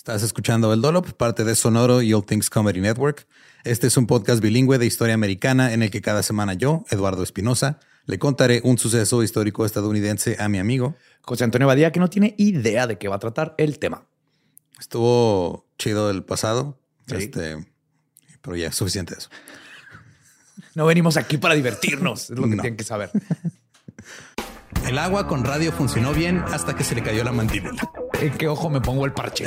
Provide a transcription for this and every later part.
Estás escuchando El Dolop, parte de Sonoro y All Things Comedy Network. Este es un podcast bilingüe de historia americana en el que cada semana yo, Eduardo Espinosa, le contaré un suceso histórico estadounidense a mi amigo José Antonio Badía, que no tiene idea de qué va a tratar el tema. Estuvo chido el pasado, este, pero ya suficiente eso. No venimos aquí para divertirnos, es lo que tienen que saber. El agua con radio funcionó bien hasta que se le cayó la mandíbula. ¿En qué ojo me pongo el parche?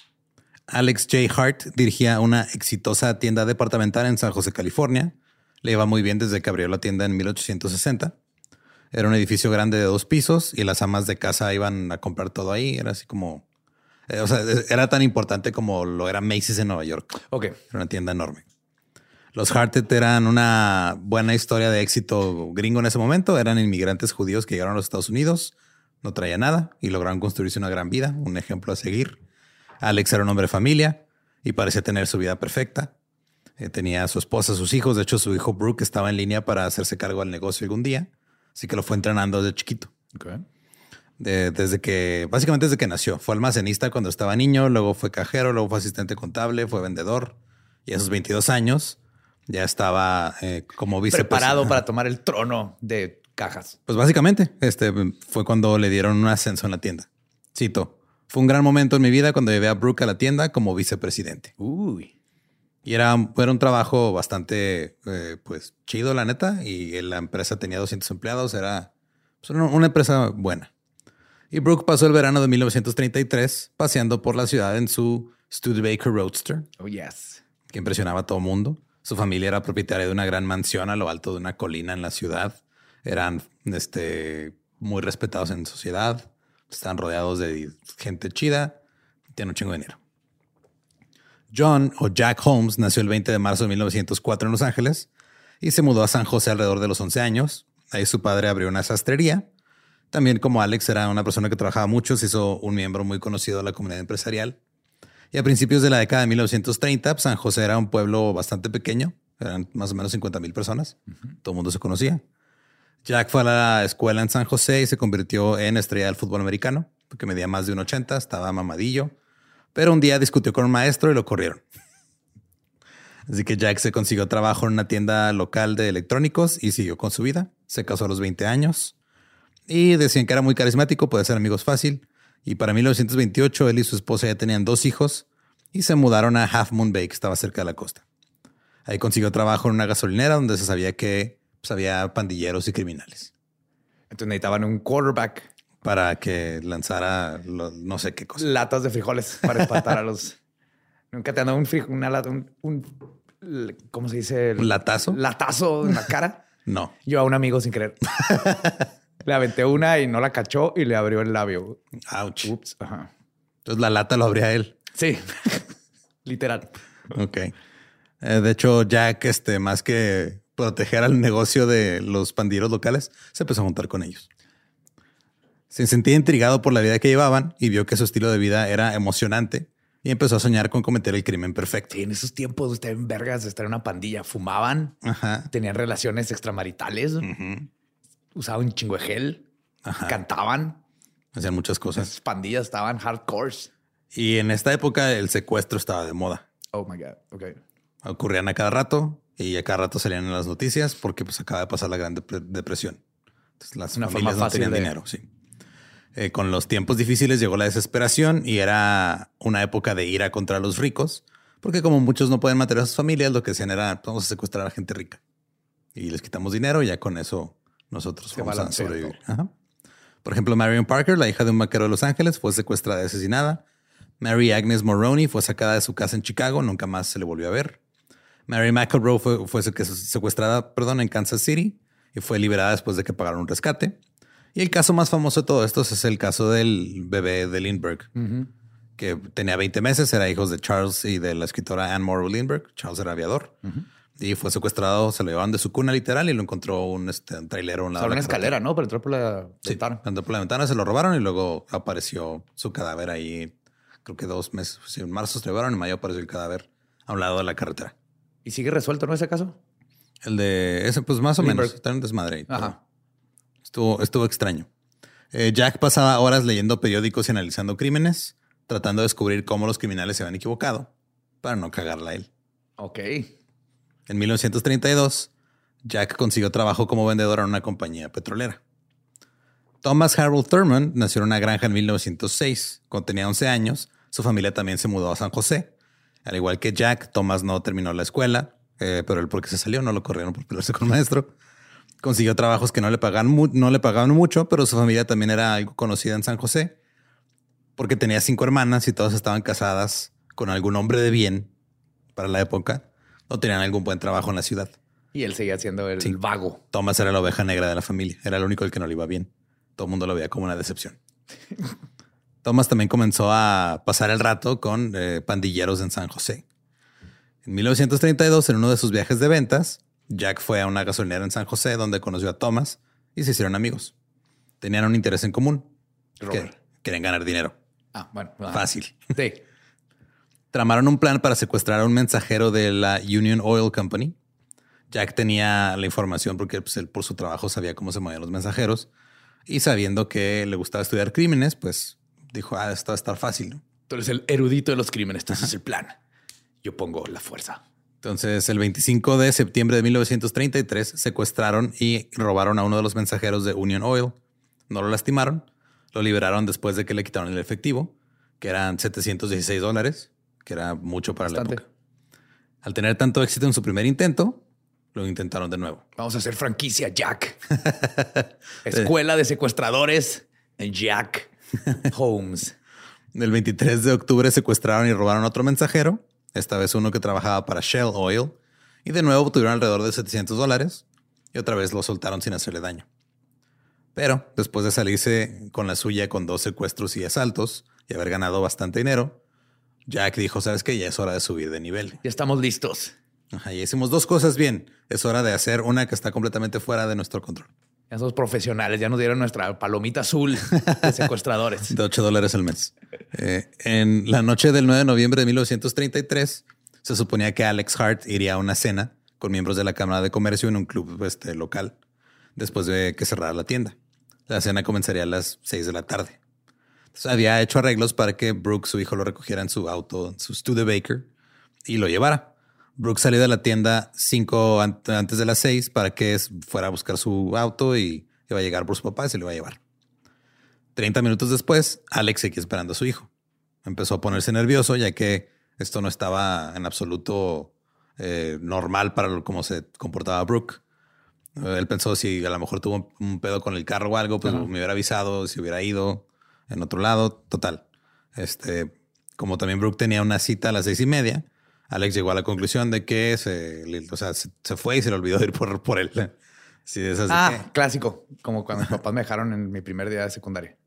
Alex J. Hart dirigía una exitosa tienda departamental en San José, California. Le iba muy bien desde que abrió la tienda en 1860. Era un edificio grande de dos pisos y las amas de casa iban a comprar todo ahí. Era así como... eh, o sea, era tan importante como lo era Macy's en Nueva York. Ok. Era una tienda enorme. Los Hartet eran una buena historia de éxito gringo en ese momento. Eran inmigrantes judíos que llegaron a los Estados Unidos, no traía nada y lograron construirse una gran vida, un ejemplo a seguir. Alex era un hombre de familia y parecía tener su vida perfecta. Eh, tenía a su esposa, sus hijos. De hecho, su hijo Brooke estaba en línea para hacerse cargo del negocio algún día. Así que lo fue entrenando desde chiquito. De- desde que, básicamente desde que nació. Fue almacenista cuando estaba niño, luego fue cajero, luego fue asistente contable, fue vendedor. Y a sus 22 años ya estaba eh, como vicepresidente. Preparado para tomar el trono de cajas. Pues básicamente, este fue cuando le dieron un ascenso en la tienda. Cito, fue un gran momento en mi vida cuando llevé a Brooke a la tienda como vicepresidente. Uy. Y era, era un trabajo bastante, eh, pues, chido, la neta. Y la empresa tenía 200 empleados. Era pues, una, una empresa buena. Y Brooke pasó el verano de 1933 paseando por la ciudad en su Studebaker Roadster, Oh, yes. que impresionaba a todo mundo. Su familia era propietaria de una gran mansión a lo alto de una colina en la ciudad. Eran este, muy respetados en sociedad. Están rodeados de gente chida. Tienen un chingo de dinero. John o Jack Holmes nació el 20 de marzo de 1904 en Los Ángeles y se mudó a San José alrededor de los 11 años. Ahí su padre abrió una sastrería. También como Alex era una persona que trabajaba mucho, se hizo un miembro muy conocido de la comunidad empresarial. Y a principios de la década de 1930, San José era un pueblo bastante pequeño, eran más o menos 50 mil personas, todo el mundo se conocía. Jack fue a la escuela en San José y se convirtió en estrella del fútbol americano, porque medía más de un 80, estaba mamadillo, pero un día discutió con un maestro y lo corrieron. Así que Jack se consiguió trabajo en una tienda local de electrónicos y siguió con su vida. Se casó a los 20 años y decían que era muy carismático, puede ser amigos fácil. Y para 1928 él y su esposa ya tenían dos hijos y se mudaron a Half Moon Bay, que estaba cerca de la costa. Ahí consiguió trabajo en una gasolinera donde se sabía que pues, había pandilleros y criminales. Entonces necesitaban un quarterback. Para que lanzara no sé qué cosa. Latas de frijoles para espantar a los... Nunca te han dado un frijol, una lata, un, ¿cómo se dice? ¿Un latazo? Latazo en la cara. no. Yo a un amigo sin querer. le aventé una y no la cachó y le abrió el labio. Ouch. Ups. Entonces la lata lo abría él. Sí. Literal. Ok. Eh, de hecho, Jack, este, más que proteger al negocio de los pandilleros locales, se empezó a juntar con ellos. Se sentía intrigado por la vida que llevaban y vio que su estilo de vida era emocionante y empezó a soñar con cometer el crimen perfecto. en esos tiempos usted en vergas estar en una pandilla, fumaban, tenían relaciones extramaritales, usaban un chingo de gel, cantaban. Hacían muchas cosas. Las pandillas estaban hardcore. Y en esta época el secuestro estaba de moda. Oh my God. Ok. Ocurrían a cada rato y a cada rato salían en las noticias porque pues acaba de pasar la Gran Depresión. Entonces, las Una familias no tenían dinero, sí. Eh, con los tiempos difíciles llegó la desesperación y era una época de ira contra los ricos, porque como muchos no pueden mantener a sus familias, lo que hacían era vamos a secuestrar a gente rica y les quitamos dinero y ya con eso nosotros vamos a sobrevivir. Por ejemplo, Marion Parker, la hija de un vaquero de Los Ángeles, fue secuestrada y asesinada. Mary Agnes Moroney fue sacada de su casa en Chicago, nunca más se le volvió a ver. Mary McElroy fue, fue secuestrada perdón, en Kansas City y fue liberada después de que pagaron un rescate. Y el caso más famoso de todos estos es el caso del bebé de Lindbergh, que tenía 20 meses, era hijo de Charles y de la escritora Anne Morrow Lindbergh. Charles era aviador. Y fue secuestrado, se lo llevaban de su cuna literal y lo encontró un, este, un trailero. En la, una escalera, ¿no? Para entrar por la ventana. Entró por la ventana, se lo robaron y luego apareció su cadáver ahí. Creo que dos meses. en marzo se lo llevaron, en mayo apareció el cadáver a un lado de la carretera. ¿Y sigue resuelto, no ese caso? El de ese, pues más o menos. Está en desmadre. Ajá. Estuvo, estuvo extraño. Eh, Jack pasaba horas leyendo periódicos y analizando crímenes, tratando de descubrir cómo los criminales se habían equivocado para no cagarla a él. Ok. En 1932, Jack consiguió trabajo como vendedor en una compañía petrolera. Thomas Harold Thurman nació en una granja en 1906. Cuando tenía 11 años, su familia también se mudó a San José. Al igual que Jack, Thomas no terminó la escuela, eh, pero él porque se salió, no lo corrieron por pelearse con el maestro consiguió trabajos que no le, pagaban no le pagaban mucho, pero su familia también era algo conocida en San José, porque tenía cinco hermanas y todas estaban casadas con algún hombre de bien para la época, no tenían algún buen trabajo en la ciudad. Y él seguía siendo el vago. Thomas era la oveja negra de la familia, era el único el que no le iba bien. Todo el mundo lo veía como una decepción. Thomas también comenzó a pasar el rato con eh, pandilleros en San José. En 1932, en uno de sus viajes de ventas, Jack fue a una gasolinera en San José donde conoció a Thomas y se hicieron amigos. Tenían un interés en común. Que querían ganar dinero. Ah, bueno. Fácil. Sí. Tramaron un plan para secuestrar a un mensajero de la Union Oil Company. Jack tenía la información porque pues, él por su trabajo sabía cómo se movían los mensajeros. Y sabiendo que le gustaba estudiar crímenes, pues dijo, ah, esto va a estar fácil. ¿no? Tú eres el erudito de los crímenes, entonces es el plan. Yo pongo la fuerza. Entonces, el 25 de septiembre de 1933 secuestraron y robaron a uno de los mensajeros de Union Oil. No lo lastimaron, lo liberaron después de que le quitaron el efectivo, que eran 716 dólares, que era mucho para la época. Al tener tanto éxito en su primer intento, lo intentaron de nuevo. Vamos a hacer franquicia Jack. Escuela de secuestradores en Jack Holmes. El 23 de octubre secuestraron y robaron a otro mensajero esta vez uno que trabajaba para Shell Oil, y de nuevo obtuvieron alrededor de 700 dólares, y otra vez lo soltaron sin hacerle daño. Pero después de salirse con la suya con dos secuestros y asaltos y haber ganado bastante dinero, Jack dijo, sabes que ya es hora de subir de nivel. Ya estamos listos. Ajá, y hicimos dos cosas bien. Es hora de hacer una que está completamente fuera de nuestro control. Ya somos profesionales, ya nos dieron nuestra palomita azul de secuestradores. de 8 dólares al mes. Eh, en la noche del 9 de noviembre de 1933, se suponía que Alex Hart iría a una cena con miembros de la Cámara de Comercio en un club este, local después de que cerrara la tienda. La cena comenzaría a las 6 de la tarde. había hecho arreglos para que Brooks, su hijo, lo recogiera en su auto, su Studebaker, y lo llevara. Brooks salió de la tienda cinco antes de las seis para que fuera a buscar su auto y iba a llegar por su papá y se lo iba a llevar. Treinta minutos después, Alex seguía esperando a su hijo. Empezó a ponerse nervioso ya que esto no estaba en absoluto eh, normal para cómo se comportaba Brooke. Eh, él pensó si a lo mejor tuvo un pedo con el carro o algo, pues me hubiera avisado, si hubiera ido en otro lado. Total. Este, como también Brooke tenía una cita a las seis y media, Alex llegó a la conclusión de que se, o sea, se, fue y se le olvidó ir por, por él. Sí, ah, clásico. Como cuando mis papás me dejaron en mi primer día de secundaria.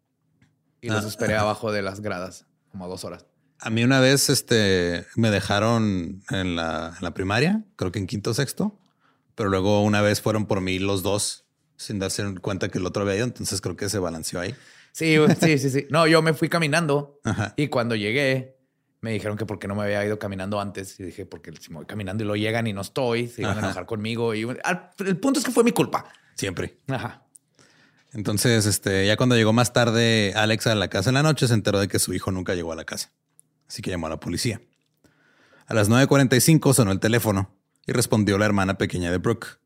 Y los ah. esperé abajo de las gradas, como dos horas. A mí una vez este, me dejaron en la, primaria, creo que en quinto o sexto, pero luego una vez fueron por mí los dos sin darse cuenta que el otro había ido, entonces creo que se balanceó ahí. Sí, sí, sí, sí. No, yo me fui caminando y cuando llegué me dijeron que porque no me había ido caminando antes. Y dije, porque si me voy caminando y lo llegan y no estoy, se iban a enojar conmigo. Y el punto es que fue mi culpa. Siempre. Ajá. Entonces, este, ya cuando llegó más tarde Alex a la casa en la noche, se enteró de que su hijo nunca llegó a la casa. Así que llamó a la policía. A las 9.45 sonó el teléfono y respondió la hermana pequeña de Brooke.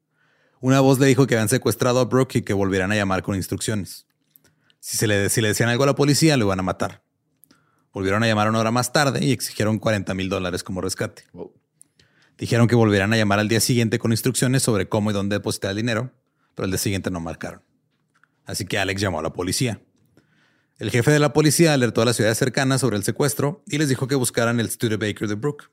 Una voz le dijo que habían secuestrado a Brooke y que volvieran a llamar con instrucciones. Si, se le, si le decían algo a la policía, lo iban a matar. Volvieron a llamar una hora más tarde y exigieron 40 mil dólares como rescate. Dijeron que volvieran a llamar al día siguiente con instrucciones sobre cómo y dónde depositar el dinero, pero el día siguiente no marcaron. Así que Alex llamó a la policía. El jefe de la policía alertó a las ciudades cercanas sobre el secuestro y les dijo que buscaran el Studebaker de Brook.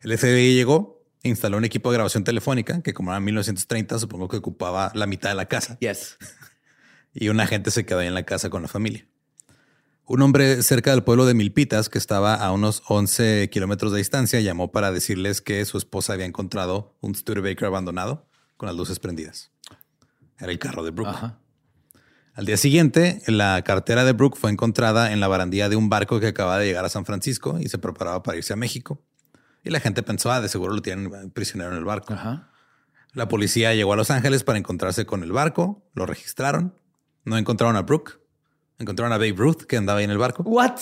El FBI llegó e instaló un equipo de grabación telefónica que, como era 1930, supongo que ocupaba la mitad de la casa. Yes. Y un agente se quedó ahí en la casa con la familia. Un hombre cerca del pueblo de Milpitas, que estaba a unos 11 kilómetros de distancia, llamó para decirles que su esposa había encontrado un Studebaker abandonado con las luces prendidas. Era el carro de Brooke. Al día siguiente, la cartera de Brooke fue encontrada en la barandilla de un barco que acababa de llegar a San Francisco y se preparaba para irse a México. Y la gente pensó, ah, de seguro lo tienen prisionero en el barco. La policía llegó a Los Ángeles para encontrarse con el barco, lo registraron, no encontraron a Brooke encontraron a Babe Ruth que andaba ahí en el barco. What?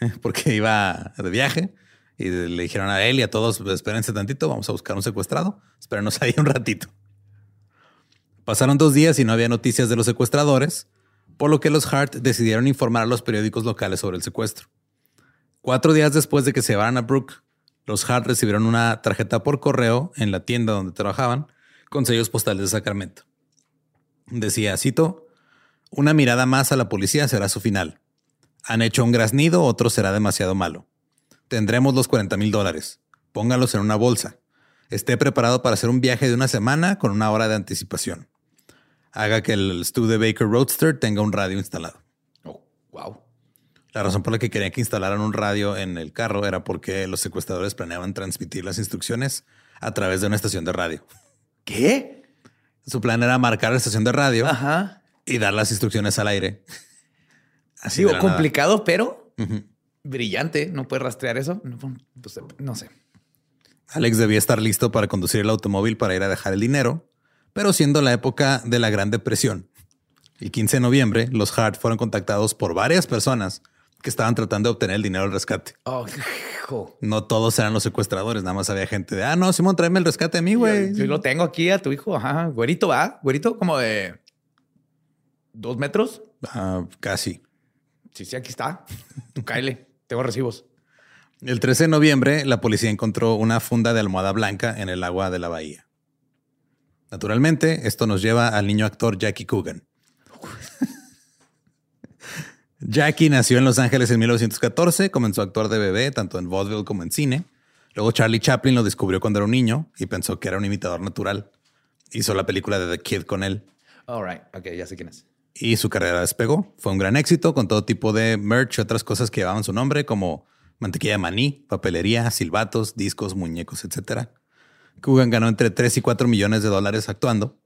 Porque iba de viaje y le dijeron a él y a todos, espérense tantito, vamos a buscar un secuestrado, espérenos ahí un ratito. Pasaron dos días y no había noticias de los secuestradores, por lo que los Hart decidieron informar a los periódicos locales sobre el secuestro. Cuatro días después de que se llevaran a Brooke, los Hart recibieron una tarjeta por correo en la tienda donde trabajaban con sellos postales de Sacramento. Decía, cito, una mirada más a la policía será su final. Han hecho un graznido, otro será demasiado malo. Tendremos los 40 mil dólares. Póngalos en una bolsa. Esté preparado para hacer un viaje de una semana con una hora de anticipación. Haga que el Studebaker Roadster tenga un radio instalado. Oh, wow. La razón por la que querían que instalaran un radio en el carro era porque los secuestradores planeaban transmitir las instrucciones a través de una estación de radio. ¿Qué? Su plan era marcar la estación de radio Ajá y dar las instrucciones al aire. Así Digo, complicado, pero brillante. No puede rastrear eso. Pues, no, sé. Alex debía estar listo para conducir el automóvil para ir a dejar el dinero, pero siendo la época de la Gran Depresión, el 15 de noviembre, los Hart fueron contactados por varias personas que estaban tratando de obtener el dinero del rescate. Oh, no todos eran los secuestradores, nada más había gente de, ah, no, Simón, tráeme el rescate a mí, güey. Yo, lo tengo aquí a tu hijo, ajá, güerito, va, güerito, como de dos metros. Ah, casi. Sí, sí, aquí está. Tú cáele. Tengo recibos. El 13 de noviembre, la policía encontró una funda de almohada blanca en el agua de la bahía. Naturalmente, esto nos lleva al niño actor Jackie Coogan. Jackie nació en Los Ángeles en 1914, comenzó a actuar de bebé, tanto en vaudeville como en cine. Luego Charlie Chaplin lo descubrió cuando era un niño y pensó que era un imitador natural. Hizo la película de The Kid con él. All right. Ok, ya sé quién es y su carrera despegó. Fue un gran éxito con todo tipo de merch y otras cosas que llevaban su nombre, como mantequilla de maní, papelería, silbatos, discos, muñecos, etc. Coogan ganó entre 3 y 4 millones de dólares actuando,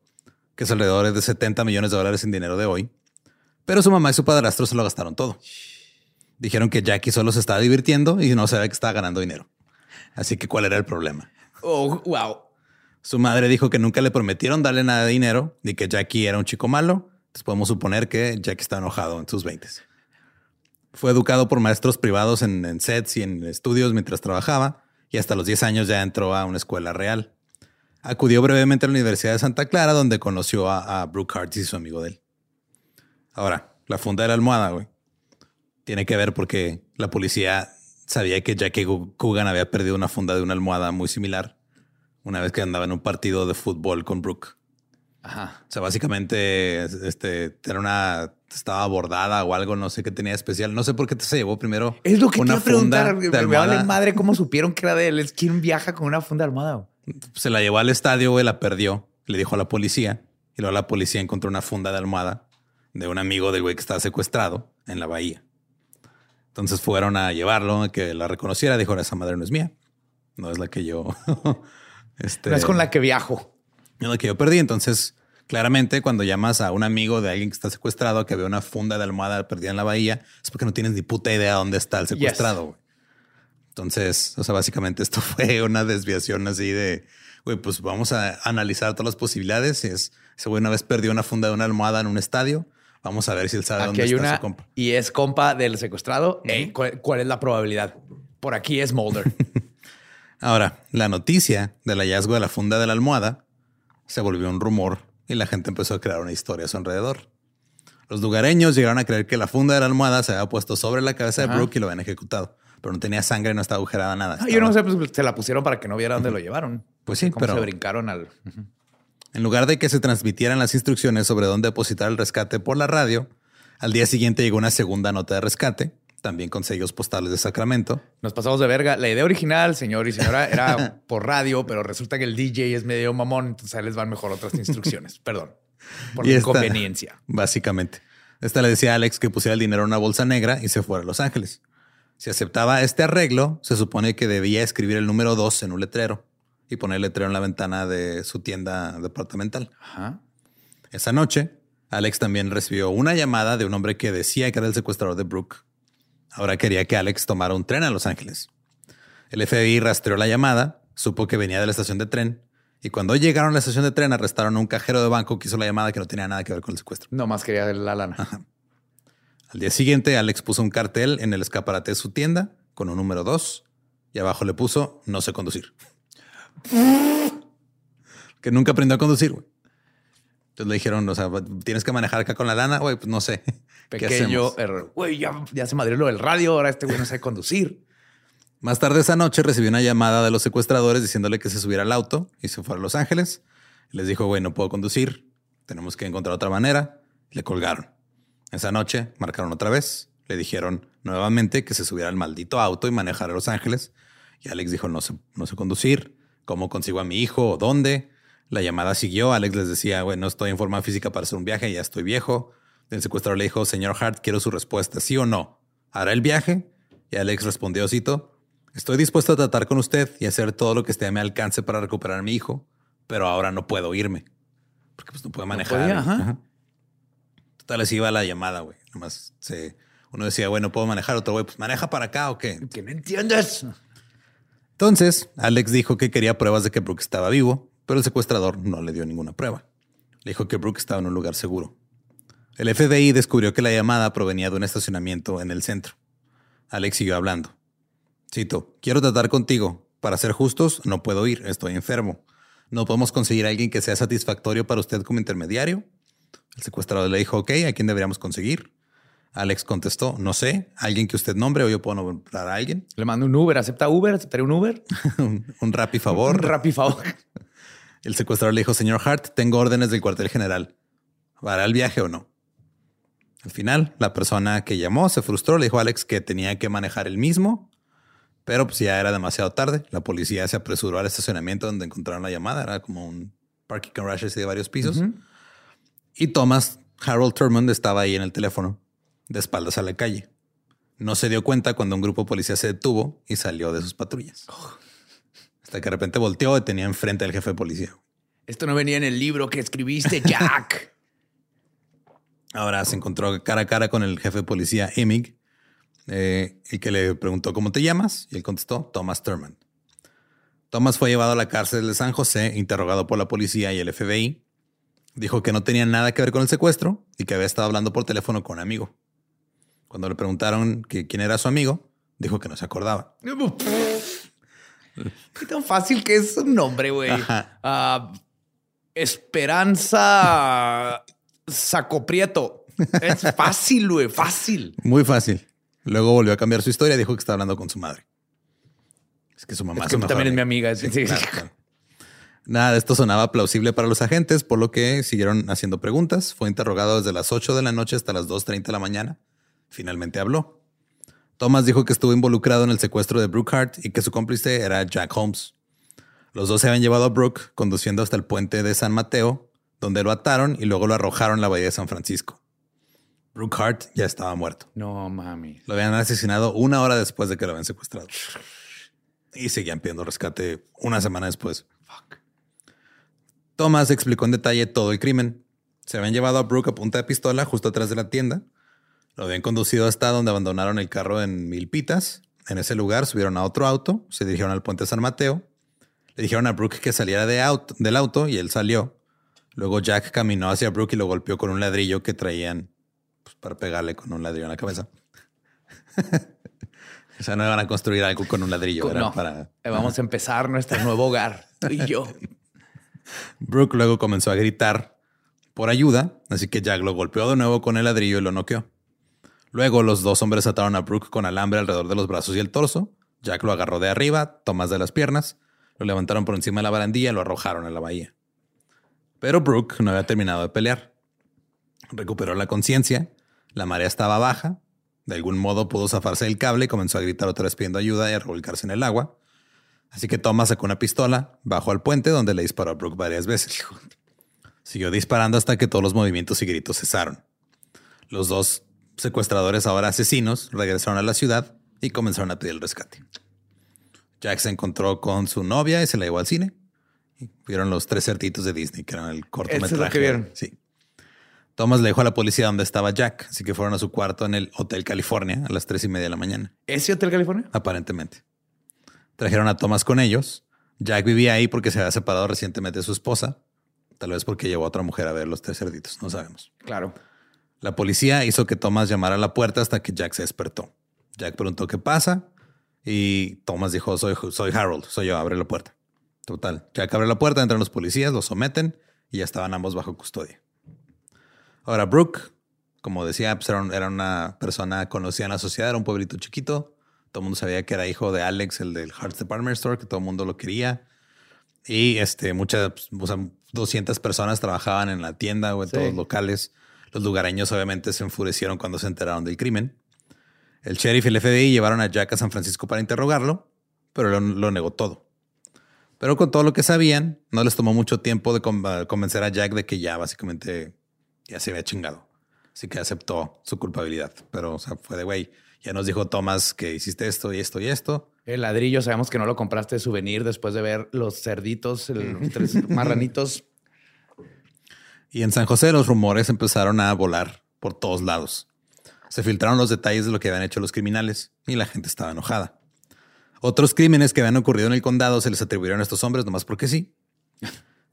que es alrededor de 70 millones de dólares en dinero de hoy. Pero su mamá y su padrastro se lo gastaron todo. Dijeron que Jackie solo se estaba divirtiendo y no sabía que estaba ganando dinero. Así que, ¿cuál era el problema? Oh, wow. Su madre dijo que nunca le prometieron darle nada de dinero ni que Jackie era un chico malo. Podemos suponer que Jackie está enojado en sus 20. Fue educado por maestros privados en, sets y en estudios mientras trabajaba y hasta los 10 años ya entró a una escuela real. Acudió brevemente a la Universidad de Santa Clara donde conoció a, a Brooke Hart y su amigo de él. Ahora, la funda de la almohada, güey. Tiene que ver porque la policía sabía que Jackie Coogan había perdido una funda de una almohada muy similar una vez que andaba en un partido de fútbol con Brooke. Ajá. O sea, básicamente este, era una estaba bordada o algo, no sé qué tenía especial. No sé por qué te se llevó primero. Es lo que una te preguntar. Me vale madre cómo supieron que era de él. Es quien viaja con una funda armada. Se la llevó al estadio, güey, la perdió. Le dijo a la policía y luego la policía encontró una funda de almohada de un amigo del güey que estaba secuestrado en la bahía. Entonces fueron a llevarlo, que la reconociera. Dijo, esa madre no es mía. No es la que yo Este, no es con la que viajo. Es que yo perdí. Entonces, claramente, cuando llamas a un amigo de alguien que está secuestrado, que ve una funda de almohada perdida en la bahía, es porque no tienes ni puta idea dónde está el secuestrado. Entonces, o sea, básicamente esto fue una desviación así de, güey, pues vamos a analizar todas las posibilidades. Si es, ese güey una vez perdió una funda de una almohada en un estadio, vamos a ver si él sabe dónde está su compa. Y es compa del secuestrado. ¿cuál, es la probabilidad? Por aquí es Mulder. Ahora, la noticia del hallazgo de la funda de la almohada se volvió un rumor y la gente empezó a crear una historia a su alrededor. Los lugareños llegaron a creer que la funda de la almohada se había puesto sobre la cabeza de Brooke y lo habían ejecutado, pero no tenía sangre, no estaba agujerada nada. Ah, yo no sé, pues se la pusieron para que no viera dónde lo llevaron. Pues sí, pero se brincaron al. En lugar de que se transmitieran las instrucciones sobre dónde depositar el rescate por la radio, al día siguiente llegó una segunda nota de rescate también con sellos postales de Sacramento. Nos pasamos de verga. La idea original, señor y señora, era por radio, pero resulta que el DJ es medio mamón, entonces ahí les van mejor otras instrucciones. Perdón. Por la inconveniencia. Básicamente. Esta le decía a Alex que pusiera el dinero en una bolsa negra y se fuera a Los Ángeles. Si aceptaba este arreglo, se supone que debía escribir el número 2 en un letrero y poner el letrero en la ventana de su tienda departamental. Esa noche, Alex también recibió una llamada de un hombre que decía que era el secuestrador de Brooke Ahora quería que Alex tomara un tren a Los Ángeles. El FBI rastreó la llamada, supo que venía de la estación de tren y cuando llegaron a la estación de tren arrestaron a un cajero de banco que hizo la llamada que no tenía nada que ver con el secuestro. No más quería la lana. Al día siguiente, Alex puso un cartel en el escaparate de su tienda con un número 2 y abajo le puso no sé conducir. que nunca aprendió a conducir. Entonces le dijeron, o sea, tienes que manejar acá con la lana. Güey, pues no sé. Pequeño error. Güey, ya, ya se madrió lo del radio. Ahora este güey no sabe conducir. Más tarde esa noche recibió una llamada de los secuestradores diciéndole que se subiera al auto y se fuera a Los Ángeles. Les dijo, güey, no puedo conducir. Tenemos que encontrar otra manera. Le colgaron. Esa noche marcaron otra vez. Le dijeron nuevamente que se subiera al maldito auto y manejara a Los Ángeles. Y Alex dijo, no sé, no sé conducir. ¿Cómo consigo a mi hijo? ¿O dónde? La llamada siguió. Alex les decía, güey, no estoy en forma física para hacer un viaje. Ya estoy viejo. El secuestrador le dijo, señor Hart, quiero su respuesta, sí o no. ¿Hará el viaje? Y Alex respondió, cito, estoy dispuesto a tratar con usted y hacer todo lo que esté a mi alcance para recuperar a mi hijo, pero ahora no puedo irme. Porque pues no puede manejar. Total, les iba la llamada, güey. Nomás se, uno decía, bueno, puedo manejar. Otro güey, pues maneja para acá o qué. Que no entiendes. Entonces, Alex dijo que quería pruebas de que Brooke estaba vivo, pero el secuestrador no le dio ninguna prueba. Le dijo que Brooke estaba en un lugar seguro. El FBI descubrió que la llamada provenía de un estacionamiento en el centro. Alex siguió hablando. Cito, quiero tratar contigo. Para ser justos, no puedo ir, estoy enfermo. ¿No podemos conseguir a alguien que sea satisfactorio para usted como intermediario? El secuestrador le dijo, ok, ¿a quién deberíamos conseguir? Alex contestó, no sé, alguien que usted nombre o yo puedo nombrar a alguien. Le mando un Uber, ¿acepta Uber? ¿Aceptaría un Uber? un, un y favor. un rap favor. El secuestrador le dijo, señor Hart, tengo órdenes del cuartel general. ¿Hará el viaje o no? Al final, la persona que llamó se frustró, le dijo a Alex que tenía que manejar el mismo, pero pues ya era demasiado tarde. La policía se apresuró al estacionamiento donde encontraron la llamada, era como un parking garage de varios pisos. Y Thomas Harold Turmond estaba ahí en el teléfono, de espaldas a la calle. No se dio cuenta cuando un grupo de policía se detuvo y salió de sus patrullas. Hasta que de repente volteó y tenía enfrente al jefe de policía. Esto no venía en el libro que escribiste, Jack. Ahora se encontró cara a cara con el jefe de policía, Emig, eh, y que le preguntó cómo te llamas, y él contestó Thomas Thurman. Thomas fue llevado a la cárcel de San José, interrogado por la policía y el FBI. Dijo que no tenía nada que ver con el secuestro y que había estado hablando por teléfono con un amigo. Cuando le preguntaron quién era su amigo, dijo que no se acordaba. Qué tan fácil que es un nombre, güey. Ah, Esperanza Sacoprieto. Es fácil, güey, fácil. Muy fácil. Luego volvió a cambiar su historia dijo que estaba hablando con su madre. Es que su mamá también es mi amiga. Nada de esto sonaba plausible para los agentes, por lo que siguieron haciendo preguntas. Fue interrogado desde las 8 de la noche hasta las 2.30 de la mañana. Finalmente habló. Thomas dijo que estuvo involucrado en el secuestro de Brooke Hart y que su cómplice era Jack Holmes. Los dos se habían llevado a Brooke conduciendo hasta el puente de San Mateo, donde lo ataron y luego lo arrojaron en la bahía de San Francisco. Brooke Hart ya estaba muerto. No mami. Lo habían asesinado una hora después de que lo habían secuestrado. Y seguían pidiendo rescate una semana después. Thomas explicó en detalle todo el crimen. Se habían llevado a Brooke a punta de pistola justo atrás de la tienda. Lo habían conducido hasta donde abandonaron el carro en Milpitas. En ese lugar subieron a otro auto, se dirigieron al puente San Mateo. Le dijeron a Brooke que saliera de del auto y él salió. Luego Jack caminó hacia Brooke y lo golpeó con un ladrillo que traían pues, para pegarle con un ladrillo en la cabeza. o sea, no iban a construir algo con un ladrillo. Para... Eh, vamos a empezar nuestro nuevo hogar, tú y yo. Brooke luego comenzó a gritar por ayuda, así que Jack lo golpeó de nuevo con el ladrillo y lo noqueó. Luego los dos hombres ataron a Brooke con alambre alrededor de los brazos y el torso. Jack lo agarró de arriba, Tomás de las piernas, lo levantaron por encima de la barandilla y lo arrojaron a la bahía. Pero Brooke no había terminado de pelear. Recuperó la conciencia, la marea estaba baja, de algún modo pudo zafarse del cable y comenzó a gritar otra vez pidiendo ayuda y a revolcarse en el agua. Así que Thomas sacó una pistola, bajó al puente donde le disparó a Brooke varias veces. Siguió disparando hasta que todos los movimientos y gritos cesaron. Los dos secuestradores, ahora asesinos, regresaron a la ciudad y comenzaron a pedir el rescate. Jack se encontró con su novia y se la llevó al cine. Y vieron los tres certitos de Disney, que eran el cortometraje. que vieron. Sí. Thomas le dijo a la policía dónde estaba Jack, así que fueron a su cuarto en el Hotel California a las tres y media de la mañana. ¿Ese Hotel California? Aparentemente. Trajeron a Thomas con ellos. Jack vivía ahí porque se había separado recientemente de su esposa. Tal vez porque llevó a otra mujer a ver los tres cerditos. No sabemos. Claro. La policía hizo que Thomas llamara a la puerta hasta que Jack se despertó. Jack preguntó qué pasa y Thomas dijo, soy, soy Harold, soy yo, abre la puerta. Total, Jack abre la puerta, entran los policías, los someten y ya estaban ambos bajo custodia. Ahora, Brooke, como decía, pues era, una persona conocida en la sociedad, era un pueblito chiquito. Todo el mundo sabía que era hijo de Alex, el del Hearts Department Store, que todo el mundo lo quería. Y este, muchas, o sea, 200 personas trabajaban en la tienda o en todos los locales. Los lugareños obviamente se enfurecieron cuando se enteraron del crimen. El sheriff y el FBI llevaron a Jack a San Francisco para interrogarlo, pero lo, negó todo. Pero con todo lo que sabían, no les tomó mucho tiempo de convencer a Jack de que ya básicamente ya se había chingado. Así que aceptó su culpabilidad. Pero o sea, fue de güey, ya nos dijo Thomas que hiciste esto y esto y esto. El ladrillo, sabemos que no lo compraste de souvenir después de ver los cerditos, los tres marranitos y en San José los rumores empezaron a volar por todos lados. Se filtraron los detalles de lo que habían hecho los criminales y la gente estaba enojada. Otros crímenes que habían ocurrido en el condado se les atribuyeron a estos hombres nomás porque sí.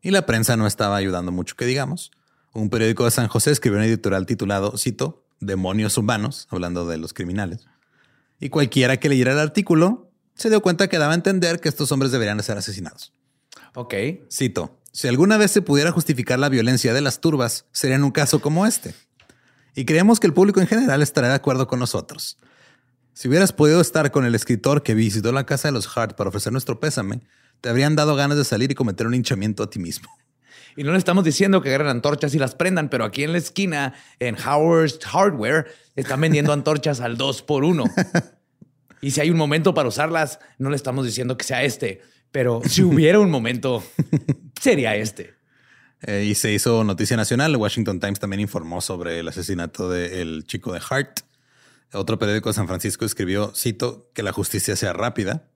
Y la prensa no estaba ayudando mucho que digamos. Un periódico de San José escribió un editorial titulado, cito, Demonios humanos, hablando de los criminales. Y cualquiera que leyera el artículo se dio cuenta que daba a entender que estos hombres deberían ser asesinados. Ok. Cito, si alguna vez se pudiera justificar la violencia de las turbas, sería en un caso como este. Y creemos que el público en general estará de acuerdo con nosotros. Si hubieras podido estar con el escritor que visitó la casa de los Hart para ofrecer nuestro pésame, te habrían dado ganas de salir y cometer un hinchamiento a ti mismo. Y no le estamos diciendo que agarren antorchas y las prendan, pero aquí en la esquina, en Howard's Hardware, están vendiendo antorchas al 2 por 1 Y si hay un momento para usarlas, no le estamos diciendo que sea este, pero si hubiera un momento, sería este. Eh, y se hizo noticia nacional. El Washington Times también informó sobre el asesinato del chico de Hart. Otro periódico de San Francisco escribió, cito, que la justicia sea rápida.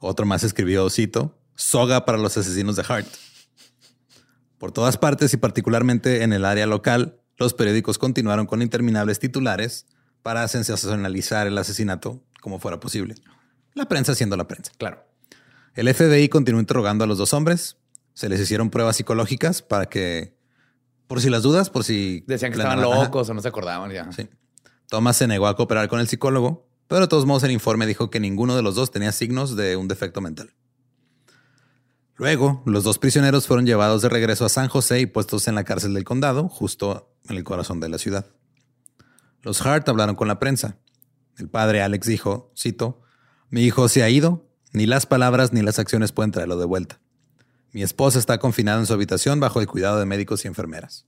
Otro más escribió, cito, soga para los asesinos de Hart. Por todas partes y particularmente en el área local, los periódicos continuaron con interminables titulares para sensacionalizar el asesinato como fuera posible. La prensa siendo la prensa. Claro. El FBI continuó interrogando a los dos hombres. Se les hicieron pruebas psicológicas para que, por si las dudas, por si... Decían que estaban locos o no se acordaban ya. Sí. Thomas se negó a cooperar con el psicólogo, pero de todos modos el informe dijo que ninguno de los dos tenía signos de un defecto mental. Luego, los dos prisioneros fueron llevados de regreso a San José y puestos en la cárcel del condado, justo en el corazón de la ciudad. Los Hart hablaron con la prensa. El padre Alex dijo, cito, mi hijo se ha ido, ni las palabras ni las acciones pueden traerlo de vuelta. Mi esposa está confinada en su habitación bajo el cuidado de médicos y enfermeras.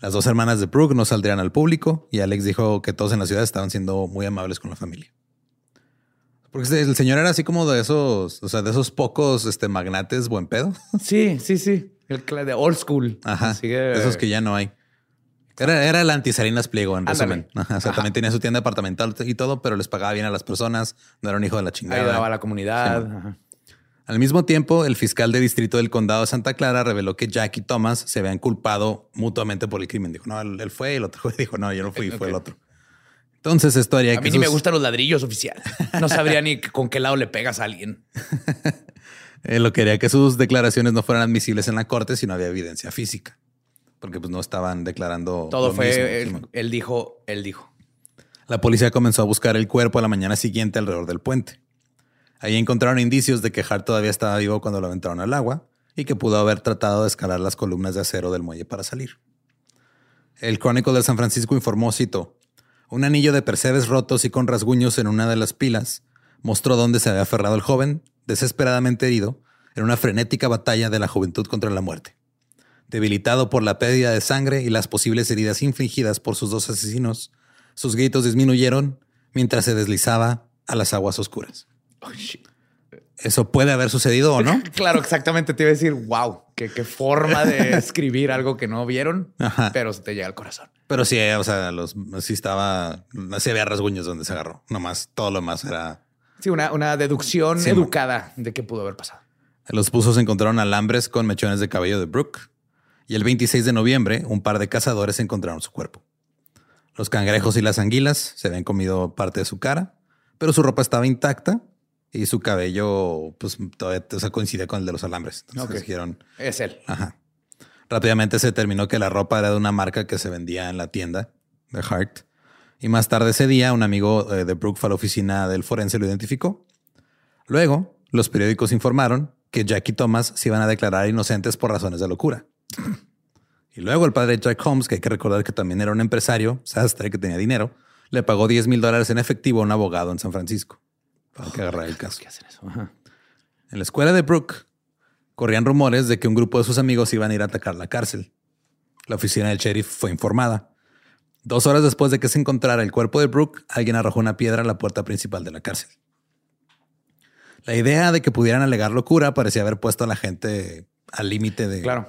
Las dos hermanas de Brooke no saldrían al público y Alex dijo que todos en la ciudad estaban siendo muy amables con la familia. Porque el señor era así como de esos, o sea, de esos pocos este, magnates buen pedo. Sí, sí, sí. El de old school. Ajá. Esos que ya no hay. Era, era el antisarinas pliego, en resumen. o sea, también tenía su tienda departamental y todo, pero les pagaba bien a las personas. No era un hijo de la chingada. Ayudaba a la comunidad. Al mismo tiempo, el fiscal de distrito del condado de Santa Clara reveló que Jack y Thomas se habían culpado mutuamente por el crimen. Dijo, no, él, fue y el otro dijo, no, yo no fui, fue el otro. Entonces esto haría a mí ni me gustan los ladrillos oficial. No sabría ni con qué lado le pegas a alguien. Él lo quería que sus declaraciones no fueran admisibles en la corte si no había evidencia física. Porque pues no estaban declarando. Todo fue, él, dijo, él dijo. La policía comenzó a buscar el cuerpo a la mañana siguiente alrededor del puente. Ahí encontraron indicios de que Hart todavía estaba vivo cuando lo aventaron al agua y que pudo haber tratado de escalar las columnas de acero del muelle para salir. El Chronicle de San Francisco informó, cito, un anillo de percebes rotos y con rasguños en una de las pilas mostró dónde se había aferrado el joven, desesperadamente herido, en una frenética batalla de la juventud contra la muerte. Debilitado por la pérdida de sangre y las posibles heridas infligidas por sus dos asesinos, sus gritos disminuyeron mientras se deslizaba a las aguas oscuras. Eso puede haber sucedido o no. claro, exactamente. Te iba a decir, wow, qué, forma de escribir algo que no vieron, pero se te llega al corazón. Pero sí, o sea, los, sí estaba, sí había rasguños donde se agarró. Nomás todo lo más era. Sí, una, una deducción educada de qué pudo haber pasado. los buzos encontraron alambres con mechones de cabello de Brooke. Y el 26 de noviembre, un par de cazadores encontraron su cuerpo. Los cangrejos y las anguilas se habían comido parte de su cara, pero su ropa estaba intacta y su cabello, pues todavía coincide con el de los alambres. Entonces dijeron. Es él. Ajá. Rápidamente se determinó que la ropa era de una marca que se vendía en la tienda de Hart. Y más tarde ese día, un amigo eh, de Brooke fue a la oficina del forense lo identificó. Luego, los periódicos informaron que Jack y Thomas se iban a declarar inocentes por razones de locura. Y luego el padre Jack Holmes, que hay que recordar que también era un empresario, sastre que tenía dinero, le pagó 10 mil dólares en efectivo a un abogado en San Francisco para que agarrara el caso. En la escuela de Brooke, Corrían rumores de que un grupo de sus amigos iban a ir a atacar la cárcel. La oficina del sheriff fue informada. Dos horas después de que se encontrara el cuerpo de Brooke, alguien arrojó una piedra a la puerta principal de la cárcel. La idea de que pudieran alegar locura parecía haber puesto a la gente al límite de. Claro.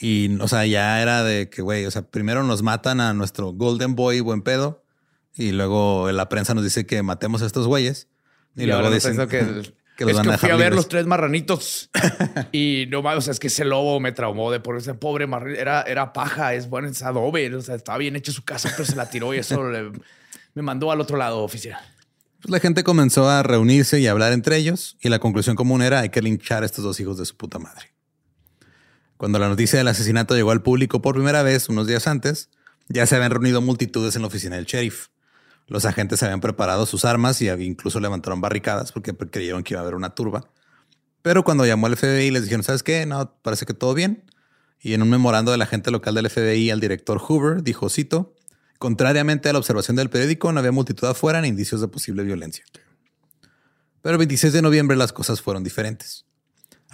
Y, o sea, ya era de que, güey, o sea, primero nos matan a nuestro Golden Boy buen pedo y luego la prensa nos dice que matemos a estos güeyes. Y, luego dicen que que es que fui a ver los tres marranitos y no más, o sea, es que ese lobo me traumó de por ese pobre marranito. Era, era paja, es bueno, es adobe, o sea, estaba bien hecho su casa, pero se la tiró y eso me mandó al otro lado oficial. Pues la gente comenzó a reunirse y a hablar entre ellos y la conclusión común era hay que linchar a estos dos hijos de su puta madre. Cuando la noticia del asesinato llegó al público por primera vez unos días antes, ya se habían reunido multitudes en la oficina del sheriff. Los agentes habían preparado sus armas y incluso levantaron barricadas porque creyeron que iba a haber una turba. Pero cuando llamó al FBI les dijeron, ¿sabes qué? No, parece que todo bien. Y en un memorando del agente local del FBI al director Hoover dijo, cito, contrariamente a la observación del periódico, no había multitud afuera ni indicios de posible violencia. Pero el 26 de noviembre las cosas fueron diferentes.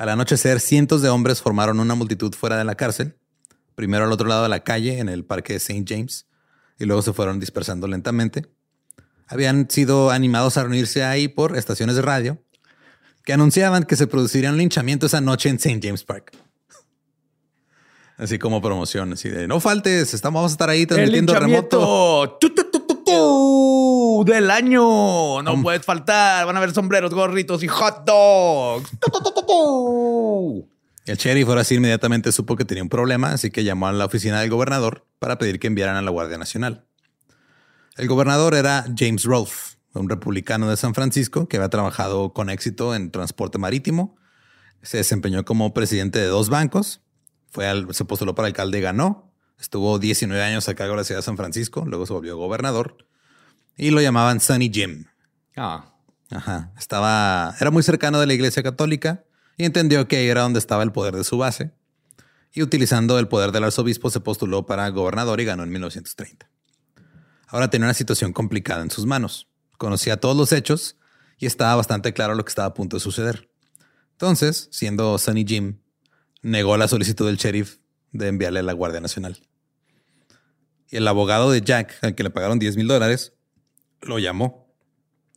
Al anochecer, cientos de hombres formaron una multitud fuera de la cárcel, primero al otro lado de la calle, en el parque de St. James, y luego se fueron dispersando lentamente habían sido animados a reunirse ahí por estaciones de radio que anunciaban que se produciría un linchamiento esa noche en St. James Park. Así como promoción, así de no faltes, estamos, vamos a estar ahí transmitiendo remoto. Show del año. No puedes faltar. Van a haber sombreros, gorritos y hot dogs. El sheriff ahora sí inmediatamente supo que tenía un problema, así que llamó a la oficina del gobernador para pedir que enviaran a la Guardia Nacional. El gobernador era James Rolfe, un republicano de San Francisco que había trabajado con éxito en transporte marítimo. Se desempeñó como presidente de dos bancos. Fue al, se postuló para alcalde y ganó. Estuvo 19 años a cargo de la ciudad de San Francisco. Luego se volvió gobernador. Y lo llamaban Sunny Jim. Ah. Ajá. Estaba, era muy cercano de la iglesia católica y entendió que ahí era donde estaba el poder de su base. Y utilizando el poder del arzobispo se postuló para gobernador y ganó en 1930. Ahora tenía una situación complicada en sus manos. Conocía todos los hechos y estaba bastante claro lo que estaba a punto de suceder. Entonces, siendo Sunny Jim, negó la solicitud del sheriff de enviarle a la Guardia Nacional. Y el abogado de Jack, al que le pagaron 10 mil dólares, lo llamó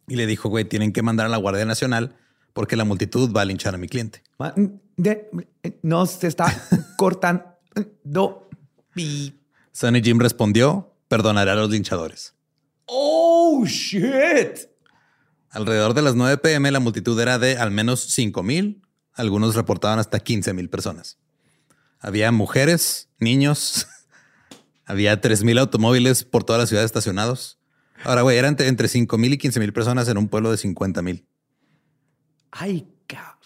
y le dijo, güey, tienen que mandar a la Guardia Nacional porque la multitud va a linchar a mi cliente. No se está cortando. Sunny Jim respondió, perdonaré a los linchadores. Oh, shit. Alrededor de las 9 pm la multitud era de al menos 5 mil. Algunos reportaban hasta 15 mil personas. Había mujeres, niños. Había 3 mil automóviles por toda la ciudad estacionados. Ahora, güey, eran entre, 5 mil y 15 mil personas en un pueblo de 50 mil. Ay,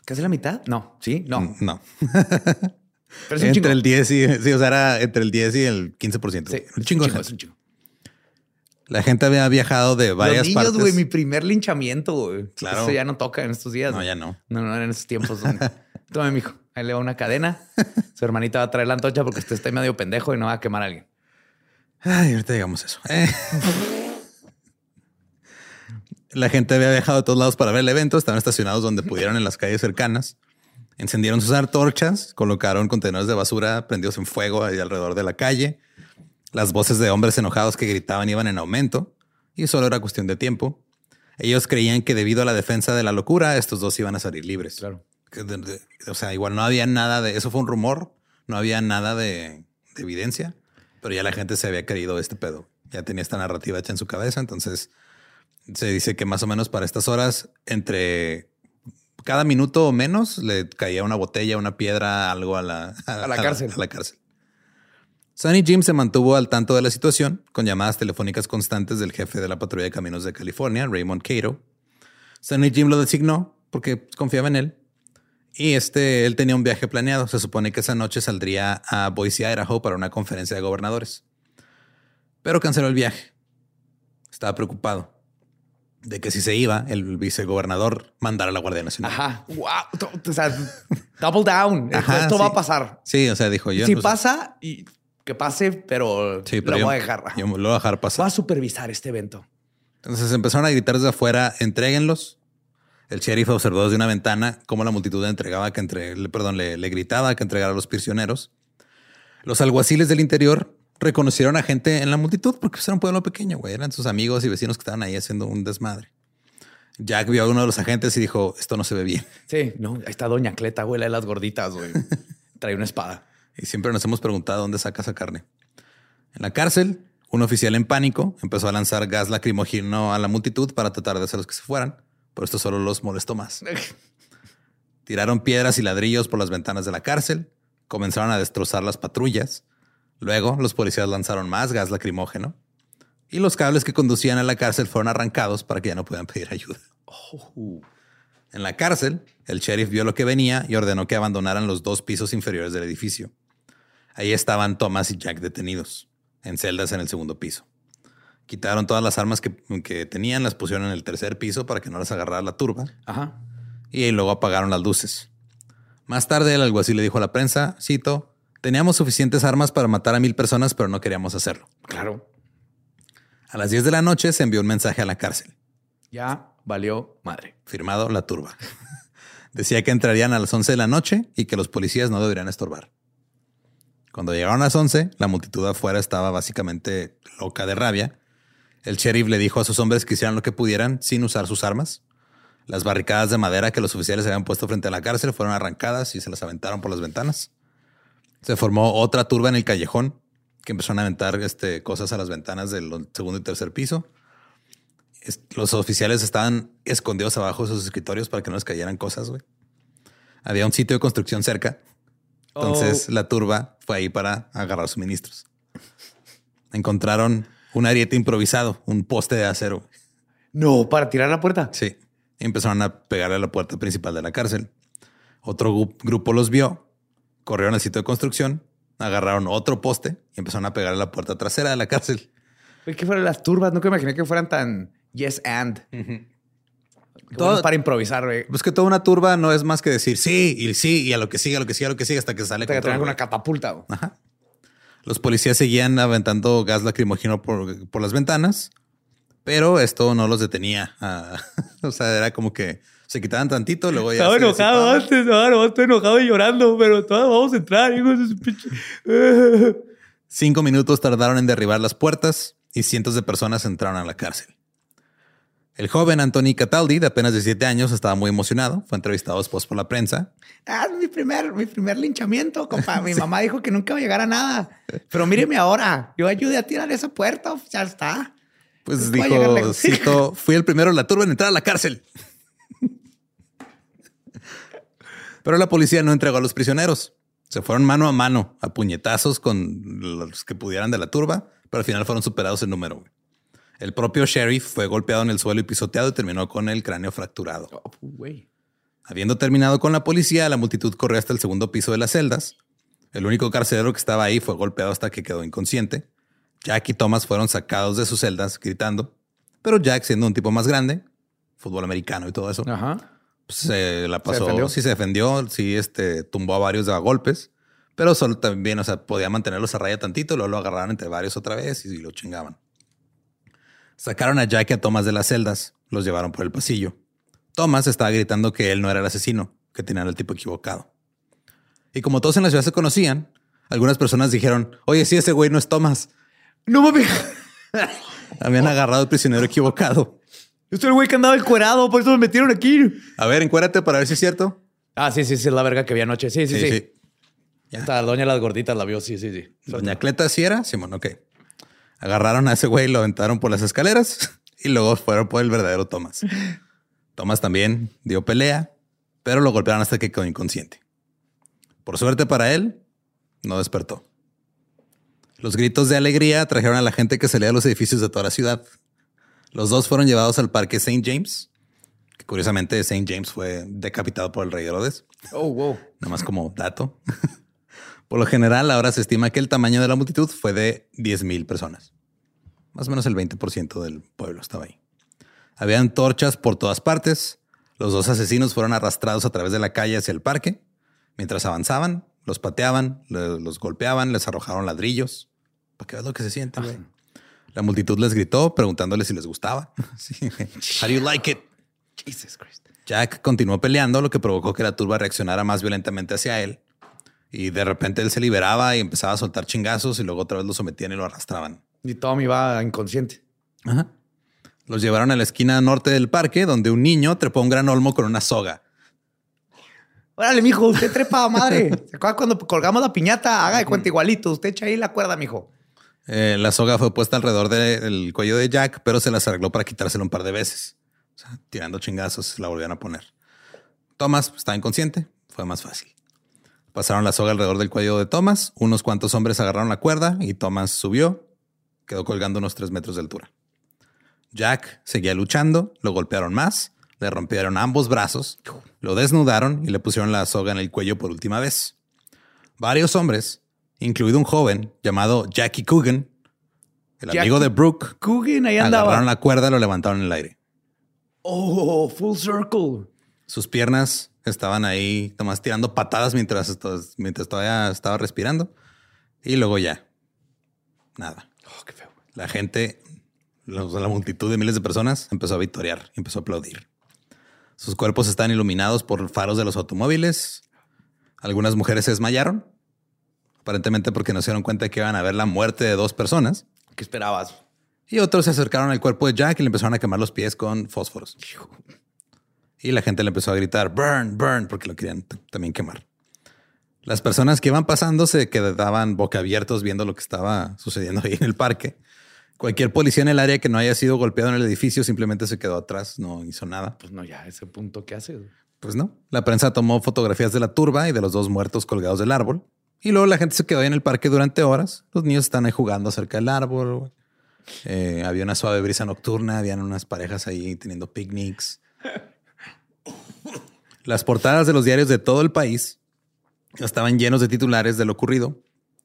casi la mitad. No, sí, no. Mm, no. Pero es entre el 10 y sí, o sea, era entre el 10 y el 15%. Sí, un chingo, es un chingo. La gente había viajado de varias Los niños, güey, mi primer linchamiento, güey. Claro. Eso ya no toca en estos días. No, ya no. No, no, en esos tiempos. Tome, mijo. Ahí le va una cadena. Su hermanita va a traer la antorcha porque usted está medio pendejo y no va a quemar a alguien. Ay, ahorita digamos eso. Eh. La gente había viajado de todos lados para ver el evento. Estaban estacionados donde pudieron en las calles cercanas. Encendieron sus antorchas, colocaron contenedores de basura prendidos en fuego ahí alrededor de la calle. Las voces de hombres enojados que gritaban iban en aumento y solo era cuestión de tiempo. Ellos creían que debido a la defensa de la locura, estos dos iban a salir libres. Claro. O sea, igual no había nada de eso, fue un rumor, no había nada de, de evidencia, pero ya la gente se había creído este pedo. Ya tenía esta narrativa hecha en su cabeza. Entonces se dice que más o menos para estas horas, entre cada minuto o menos, le caía una botella, una piedra, algo a la, a, la cárcel. A la cárcel. Sunny Jim se mantuvo al tanto de la situación con llamadas telefónicas constantes del jefe de la patrulla de caminos de California, Raymond Cato. Sunny Jim lo designó porque confiaba en él. Y este, él tenía un viaje planeado. Se supone que esa noche saldría a Boise, Idaho para una conferencia de gobernadores. Pero canceló el viaje. Estaba preocupado de que si se iba, el vicegobernador mandara a la Guardia Nacional. Ajá. Wow. O sea, double down. Esto va a pasar. Sí, o sea, dijo yo. Si pasa y que pase, pero, lo voy a dejar. Yo lo voy a dejar pasar. Va a supervisar este evento. Entonces empezaron a gritar desde afuera, entréguenlos. El sheriff observó desde una ventana cómo la multitud le entregaba que entre, perdón, le, le gritaba que entregara a los prisioneros. Los alguaciles del interior reconocieron a gente en la multitud porque pues, era un pueblo pequeño, güey. Eran sus amigos y vecinos que estaban ahí haciendo un desmadre. Jack vio a uno de los agentes y dijo, esto no se ve bien. Sí, no, ahí está Doña Cleta, güey, de las gorditas, güey. Trae una espada. Y siempre nos hemos preguntado dónde saca esa carne. En la cárcel, un oficial en pánico empezó a lanzar gas lacrimógeno a la multitud para tratar de hacerlos que se fueran, pero esto solo los molestó más. Tiraron piedras y ladrillos por las ventanas de la cárcel, comenzaron a destrozar las patrullas. Luego, los policías lanzaron más gas lacrimógeno y los cables que conducían a la cárcel fueron arrancados para que ya no pudieran pedir ayuda. Oh. En la cárcel, el sheriff vio lo que venía y ordenó que abandonaran los dos pisos inferiores del edificio. Ahí estaban Thomas y Jack detenidos, en celdas en el segundo piso. Quitaron todas las armas que, tenían, las pusieron en el tercer piso para que no las agarrara la turba. Ajá. Y luego apagaron las luces. Más tarde el alguacil le dijo a la prensa, cito, teníamos suficientes armas para matar a mil personas, pero no queríamos hacerlo. Claro. A las 10 de la noche se envió un mensaje a la cárcel. Ya valió madre. Firmado la turba. Decía que entrarían a las 11 de la noche y que los policías no deberían estorbar. Cuando llegaron a las 11, la multitud afuera estaba básicamente loca de rabia. El sheriff le dijo a sus hombres que hicieran lo que pudieran sin usar sus armas. Las barricadas de madera que los oficiales habían puesto frente a la cárcel fueron arrancadas y se las aventaron por las ventanas. Se formó otra turba en el callejón que empezaron a aventar este, cosas a las ventanas del segundo y tercer piso. los oficiales estaban escondidos abajo de sus escritorios para que no les cayeran cosas, güey. Había un sitio de construcción cerca. Entonces oh. la turba fue ahí para agarrar suministros. Encontraron un ariete improvisado, un poste de acero. No, para tirar la puerta. Sí. empezaron a pegarle a la puerta principal de la cárcel. Otro grupo los vio, corrieron al sitio de construcción, agarraron otro poste y empezaron a pegar a la puerta trasera de la cárcel. ¿Qué fueron las turbas? Nunca imaginé que fueran tan yes and. Todo para improvisar, güey. Pues que toda una turba no es más que decir sí y sí y a lo que sigue, a lo que sigue, a lo que sigue hasta que sale. Hasta que una catapulta. Ajá. Los policías seguían aventando gas lacrimógeno por, por las ventanas, pero esto no los detenía. Ah, o sea, era como que se quitaban tantito, luego ya. Estaba enojado antes, ahora estoy enojado y llorando, pero todos vamos a entrar, hijos de su pinche. Cinco minutos tardaron en derribar las puertas y cientos de personas entraron a la cárcel. El joven Anthony Cataldi, de apenas 17 años, estaba muy emocionado. Fue entrevistado después por la prensa. Ah, mi primer, mi primer linchamiento, compa. Mi mamá dijo que nunca iba a llegar a nada. Pero míreme ahora. Yo ayudé a tirar esa puerta. Ya está. Pues dijo, cito, fui el primero en la turba en entrar a la cárcel. Pero la policía no entregó a los prisioneros. Se fueron mano a mano, a puñetazos con los que pudieran de la turba, pero al final fueron superados en número. El propio sheriff fue golpeado en el suelo y pisoteado y terminó con el cráneo fracturado. Oh, Habiendo terminado con la policía, la multitud corrió hasta el segundo piso de las celdas. El único carcelero que estaba ahí fue golpeado hasta que quedó inconsciente. Jack y Thomas fueron sacados de sus celdas gritando, pero Jack, siendo un tipo más grande, fútbol americano y todo eso, pues, se la pasó. sí se defendió, sí este, tumbó a varios de golpes, pero solo también, o sea, podía mantenerlos a raya tantito, luego lo agarraron entre varios otra vez y lo chingaban. Sacaron a Jack y a Thomas de las celdas, los llevaron por el pasillo. Thomas estaba gritando que él no era el asesino, que tenían al tipo equivocado. Y como todos en la ciudad se conocían, algunas personas dijeron, oye, sí, ese güey no es Thomas. No mames. Habían agarrado al prisionero equivocado. Yo soy el güey que andaba encuerado, por eso me metieron aquí. A ver, encuérate para ver si es cierto. Ah, sí, sí, sí, es la verga que vi anoche. Sí, sí, sí. Ya. está, doña las gorditas la vio, sí, sí, sí. Doña Cleta sí era, Simón, ok. Agarraron a ese güey, lo aventaron por las escaleras y luego fueron por el verdadero Thomas. Thomas también dio pelea, pero lo golpearon hasta que quedó inconsciente. Por suerte para él, no despertó. Los gritos de alegría trajeron a la gente que salía a los edificios de toda la ciudad. Los dos fueron llevados al parque St. James, que curiosamente St. James fue decapitado por el rey Herodes. Oh, wow. Nada más como dato. Por lo general, ahora se estima que el tamaño de la multitud fue de 10.000 personas. Más o menos el 20% del pueblo estaba ahí. Habían torchas por todas partes. Los dos asesinos fueron arrastrados a través de la calle hacia el parque. Mientras avanzaban, los pateaban, los golpeaban, les arrojaron ladrillos. Para que veas lo que se siente, La multitud les gritó preguntándoles si les gustaba. How do you like it? Jesus Christ. Jack continuó peleando, lo que provocó que la turba reaccionara más violentamente hacia él y de repente él se liberaba y empezaba a soltar chingazos y luego otra vez lo sometían y lo arrastraban. Y Tom iba inconsciente. Ajá. Los llevaron a la esquina norte del parque, donde un niño trepó un gran olmo con una soga. Órale, mijo, usted trepa, madre. ¿Se acuerda cuando colgamos la piñata? Haga de cuenta igualito. Usted echa ahí la cuerda, mijo. Eh, la soga fue puesta alrededor del cuello de Jack, pero se las arregló para quitárselo un par de veces. O sea, tirando chingazos, la volvieron a poner. Thomas estaba inconsciente, fue más fácil. Pasaron la soga alrededor del cuello de Thomas. Unos cuantos hombres agarraron la cuerda y Thomas subió. Quedó colgando unos tres metros de altura. Jack seguía luchando, lo golpearon más, le rompieron ambos brazos, lo desnudaron y le pusieron la soga en el cuello por última vez. Varios hombres, incluido un joven llamado Jackie Coogan, el amigo de Brooke, Coogan, ahí andaba. agarraron la cuerda y lo levantaron en el aire. Oh, full circle. Sus piernas estaban ahí nomás tirando patadas mientras, mientras todavía estaba respirando. Y luego ya, nada. Oh, qué feo. La gente, la multitud de miles de personas empezó a victoriar, empezó a aplaudir. Sus cuerpos están iluminados por faros de los automóviles. Algunas mujeres se desmayaron, aparentemente porque no se dieron cuenta de que iban a ver la muerte de dos personas. ¿Qué esperabas? Y otros se acercaron al cuerpo de Jack y le empezaron a quemar los pies con fósforos. Y la gente le empezó a gritar, burn, burn, porque lo querían también quemar. Las personas que iban pasando se quedaban boca abiertos viendo lo que estaba sucediendo ahí en el parque. Cualquier policía en el área que no haya sido golpeado en el edificio simplemente se quedó atrás, no hizo nada. Pues no, ya a ese punto, ¿qué hace? Pues no. La prensa tomó fotografías de la turba y de los dos muertos colgados del árbol. Y luego la gente se quedó ahí en el parque durante horas. Los niños están ahí jugando cerca del árbol. Eh, había una suave brisa nocturna, habían unas parejas ahí teniendo picnics. Las portadas de los diarios de todo el país estaban llenos de titulares de lo ocurrido,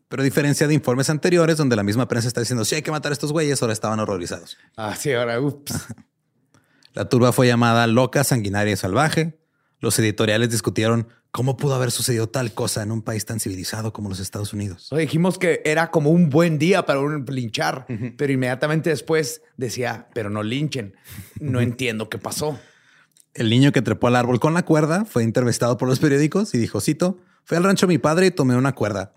pero a diferencia de informes anteriores donde la misma prensa está diciendo si hay que matar a estos güeyes, ahora estaban horrorizados. Ah, sí, ahora ups. La turba fue llamada loca, sanguinaria y salvaje. Los editoriales discutieron cómo pudo haber sucedido tal cosa en un país tan civilizado como los Estados Unidos. dijimos que era como un buen día para un linchar, pero inmediatamente después decía, pero no linchen. No entiendo qué pasó. El niño que trepó al árbol con la cuerda fue entrevistado por los periódicos y dijo, cito, fui al rancho de mi padre y tomé una cuerda.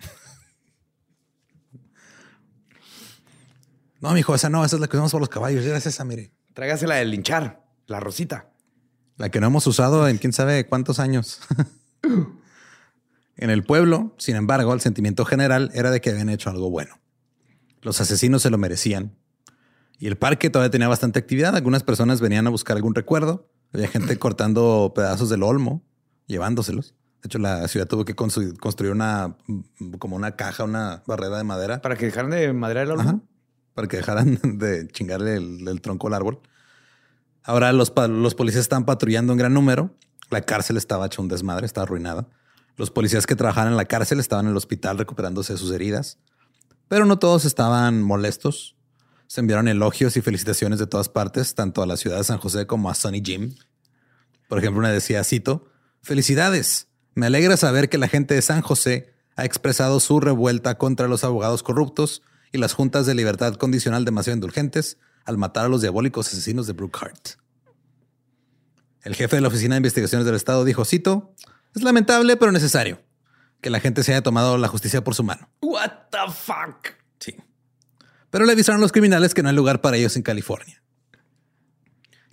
no, mijo, esa no, esa es la que usamos por los caballos. Era esa, mire. Tráigase la de linchar, la rosita. La que no hemos usado en quién sabe cuántos años. en el pueblo, sin embargo, el sentimiento general era de que habían hecho algo bueno. Los asesinos se lo merecían. Y el parque todavía tenía bastante actividad. Algunas personas venían a buscar algún recuerdo. Había gente cortando pedazos del olmo, llevándoselos. De hecho, la ciudad tuvo que construir una como una caja, una barrera de madera. Para que dejaran de madera el olmo. Para que dejaran de chingarle el, tronco al árbol. Ahora los, los policías estaban patrullando en gran número. La cárcel estaba hecha un desmadre, estaba arruinada. Los policías que trabajaban en la cárcel estaban en el hospital recuperándose de sus heridas. Pero no todos estaban molestos. Se enviaron elogios y felicitaciones de todas partes, tanto a la ciudad de San José como a Sonny Jim. Por ejemplo, una decía, cito, Felicidades. Me alegra saber que la gente de San José ha expresado su revuelta contra los abogados corruptos y las juntas de libertad condicional demasiado indulgentes al matar a los diabólicos asesinos de Brookhart. El jefe de la Oficina de Investigaciones del Estado dijo, cito, es lamentable pero necesario que la gente se haya tomado la justicia por su mano. What the fuck? Sí pero le avisaron a los criminales que no hay lugar para ellos en California.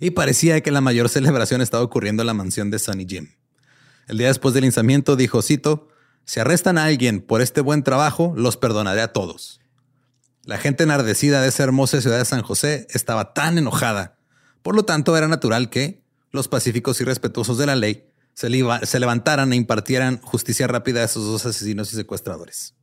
Y parecía que la mayor celebración estaba ocurriendo en la mansión de Sonny Jim. El día después del lanzamiento dijo, cito, si arrestan a alguien por este buen trabajo, los perdonaré a todos. La gente enardecida de esa hermosa ciudad de San José estaba tan enojada. Por lo tanto, era natural que los pacíficos y respetuosos de la ley se, se levantaran e impartieran justicia rápida a esos dos asesinos y secuestradores.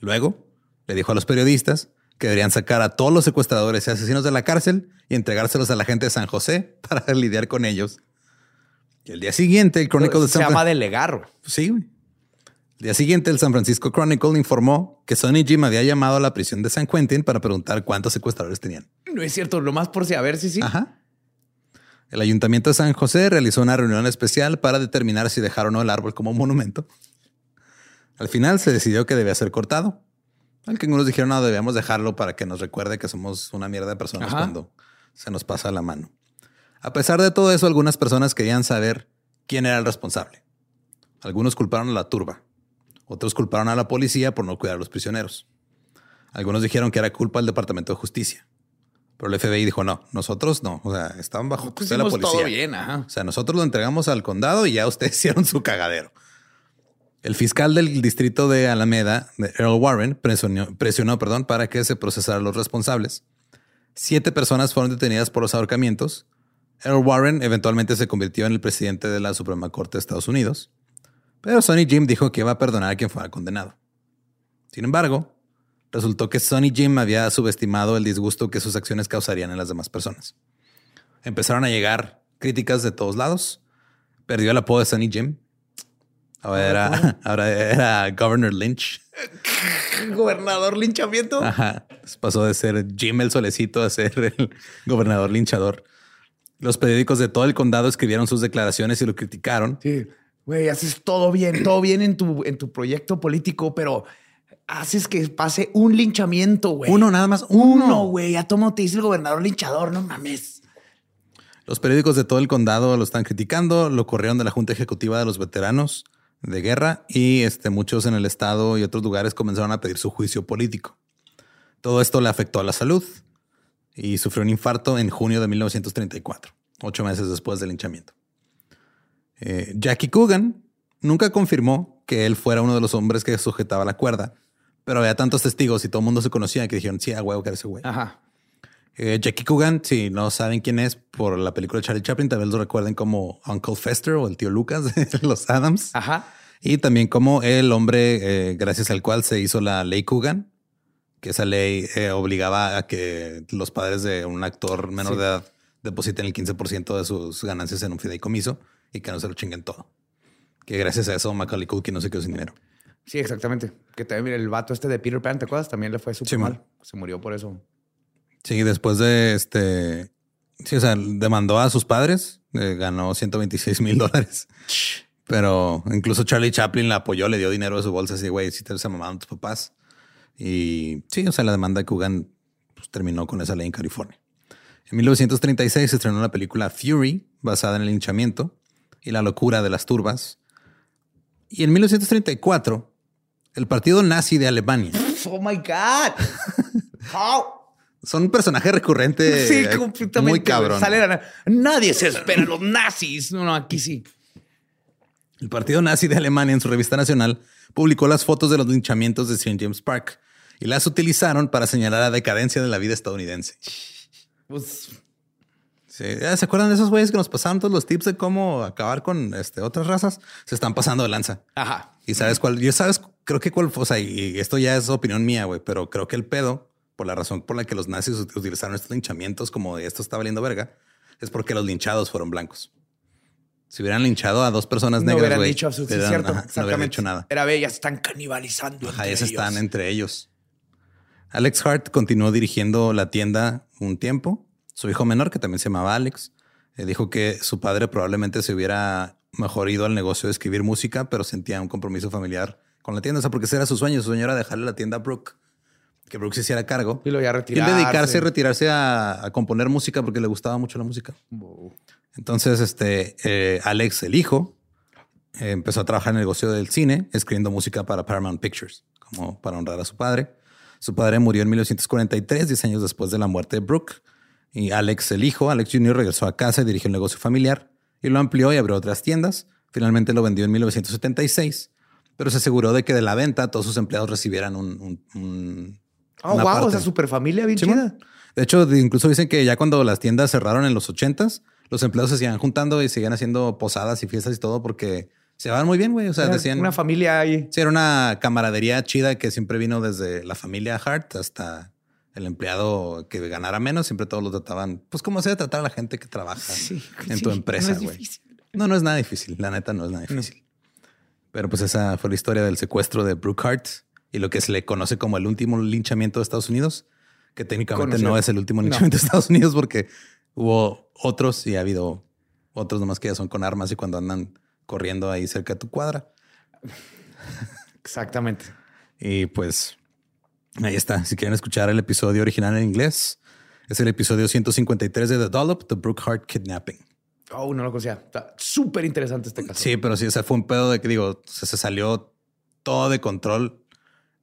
Luego, le dijo a los periodistas que deberían sacar a todos los secuestradores y asesinos de la cárcel y entregárselos a la gente de San José para lidiar con ellos. Y el día siguiente, el Chronicle de San Se llama delegar. Sí. El día siguiente, el San Francisco Chronicle informó que Sonny Jim había llamado a la prisión de San Quentin para preguntar cuántos secuestradores tenían. No es cierto, lo más por si a ver si sí. Ajá. El ayuntamiento de San José realizó una reunión especial para determinar si dejar o no el árbol como monumento. Al final se decidió que debía ser cortado. Al que algunos dijeron, no, debemos dejarlo para que nos recuerde que somos una mierda de personas cuando se nos pasa la mano. A pesar de todo eso, algunas personas querían saber quién era el responsable. Algunos culparon a la turba. Otros culparon a la policía por no cuidar a los prisioneros. Algunos dijeron que era culpa del Departamento de Justicia. Pero el FBI dijo, no, nosotros no. O sea, estaban bajo pues la policía. Todo bien, ajá. O sea, nosotros lo entregamos al condado y ya ustedes hicieron su cagadero. El fiscal del distrito de Alameda, Earl Warren, presionó, perdón, para que se procesaran los responsables. Siete personas fueron detenidas por los ahorcamientos. Earl Warren eventualmente se convirtió en el presidente de la Suprema Corte de Estados Unidos. Pero Sonny Jim dijo que iba a perdonar a quien fuera condenado. Sin embargo, resultó que Sonny Jim había subestimado el disgusto que sus acciones causarían en las demás personas. Empezaron a llegar críticas de todos lados. Perdió el apodo de Sonny Jim Ahora era, ahora era Governor Lynch. Gobernador linchamiento. Ajá. Pasó de ser Jim el solecito a ser el gobernador linchador. Los periódicos de todo el condado escribieron sus declaraciones y lo criticaron. Sí. Güey, haces todo bien, todo bien en tu, en tu proyecto político, pero haces que pase un linchamiento, güey. Uno, nada más. Uno, güey. A tomo te dice el gobernador linchador, no mames. Los periódicos de todo el condado lo están criticando, lo corrieron de la Junta Ejecutiva de los Veteranos de guerra y este, muchos en el estado y otros lugares comenzaron a pedir su juicio político. Todo esto le afectó a la salud y sufrió un infarto en junio de 1934, ocho meses después del linchamiento. Eh, Jackie Coogan nunca confirmó que él fuera uno de los hombres que sujetaba la cuerda, Pero había tantos testigos y todo el mundo se conocía que dijeron, sí, a huevo que era ese güey. Ajá. Eh, Jackie Coogan, si no saben quién es por la película de Charlie Chaplin, tal vez lo recuerden como Uncle Fester o el tío Lucas de los Adams. Ajá. Y también como el hombre eh, gracias al cual se hizo la ley Coogan, que esa ley eh, obligaba a que los padres de un actor menor de edad depositen el 15% de sus ganancias en un fideicomiso y que no se lo chinguen todo. Que gracias a eso Macaulay Culkin no se quedó sin dinero. Sí, exactamente. Que también mira, el vato este de Peter Pan, ¿te acuerdas? También le fue súper Sí, mal. Se murió por eso. Sí, después de este, sí, o sea, demandó a sus padres, eh, ganó 126 mil dólares. Pero incluso Charlie Chaplin la apoyó, le dio dinero de su bolsa, así, güey, si te se mamaron tus papás. Y sí, o sea, la demanda de Coogan pues, terminó con esa ley en California. En 1936 se estrenó la película Fury, basada en el linchamiento y la locura de las turbas. Y en 1934, el partido nazi de Alemania. Oh my God. How? Son un personaje recurrente Sí, completamente. muy cabrón. Nadie se espera los nazis. No, no, aquí sí. El partido nazi de Alemania en su revista nacional publicó las fotos de los linchamientos de St. James Park y las utilizaron para señalar la decadencia de la vida estadounidense. Pues, Sí, ¿ya ¿Se acuerdan de esos güeyes que nos pasaron todos los tips de cómo acabar con este, otras razas? Se están pasando de lanza. ajá. Y sabes cuál, yo sabes, creo que cuál, fue, o sea, y esto ya es opinión mía, güey, pero creo que el pedo, por la razón por la que los nazis ut- utilizaron estos linchamientos como de esto está valiendo verga, es porque los linchados fueron blancos. Si hubieran linchado a dos personas No negras, hubieran güey, dicho cierto. ajá, no hubieran hecho nada. Era bella, están canibalizando. Ajá, ellos están entre ellos. Alex Hart continuó dirigiendo la tienda un tiempo. Su hijo menor, que también se llamaba Alex, eh, dijo que su padre probablemente se hubiera mejor ido al negocio de escribir música, pero sentía un compromiso familiar con la tienda. O sea, porque ese era su sueño. Su sueño era dejarle la tienda a Brooke, que Brooke se hiciera cargo. Y lo ya Y retirarse. dedicarse, retirarse a, a componer música porque le gustaba mucho la música. Entonces, este eh, Alex, el hijo, eh, empezó a trabajar en el negocio del cine, escribiendo música para Paramount Pictures, como para honrar a su padre. Su padre murió en 1943, 10 años después de la muerte de Brooke. Y Alex, el hijo, Alex Jr., regresó a casa y dirigió el negocio familiar y lo amplió y abrió otras tiendas. Finalmente lo vendió en 1976, pero se aseguró de que de la venta todos sus empleados recibieran un, un- un- Oh, una wow, parte. sea, super familia bien chida. De hecho, incluso dicen que ya cuando las tiendas cerraron en los ochentas, los empleados se seguían juntando y seguían haciendo posadas y fiestas y todo porque se van muy bien, güey. O sea, Era decían... Una familia ahí. Sí, era una camaradería chida que siempre vino desde la familia Hart hasta el empleado que ganara menos. Siempre todos lo trataban, pues como se debe tratar a la gente que trabaja Sí, en sí, tu empresa, güey. No, no es nada difícil. La neta no es nada difícil. Pero pues esa fue la historia del secuestro de Brooke Hart y lo que se le conoce como el último linchamiento de Estados Unidos, que técnicamente Conocido. no es el último No. linchamiento de Estados Unidos porque hubo otros y ha habido otros nomás que ya son con armas y cuando andan corriendo ahí cerca de tu cuadra. Exactamente. Y pues ahí está. Si quieren escuchar el episodio original en inglés, es el episodio 153 de The Dollop, The Brooke Hart Kidnapping. Oh, no lo conocía. Está súper interesante este caso. Sí, pero sí, o sea, fue un pedo de que digo, o sea, se salió todo de control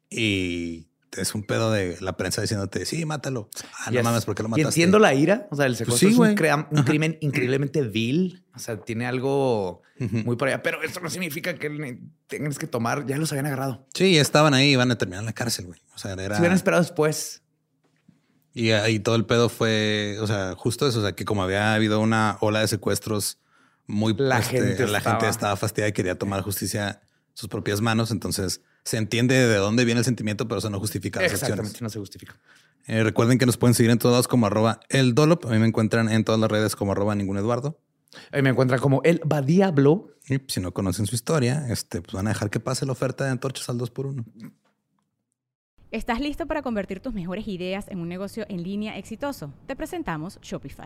y es un pedo de la prensa diciéndote, sí, mátalo. Ah, no mames, ¿por qué lo Y mataste? entiendo la ira. O sea, el secuestro sí, es un, crea- un crimen increíblemente vil. O sea, tiene algo muy por allá. Pero esto no significa que tengas que tomar. Ya los habían agarrado. Sí, estaban ahí, iban a terminar en la cárcel, güey. O sea, era... Si hubieran esperado después. Y ahí todo el pedo fue, o sea, justo eso, o sea, que como había habido una ola de secuestros muy La este, gente la estaba- gente estaba fastidiada y quería tomar justicia en sus propias manos, entonces se entiende de dónde viene el sentimiento, pero eso no justifica las Exactamente. acciones. No se justifica. Eh, recuerden que nos pueden seguir en todos lados como arroba el Dolop. A mí me encuentran en todas las redes como arroba ningún Eduardo. Ahí me encuentran como el Badiablo. Y si no conocen su historia, este, pues van a dejar que pase la oferta de antorchas al 2 por 1 ¿Estás listo para convertir tus mejores ideas en un negocio en línea exitoso? Te presentamos Shopify.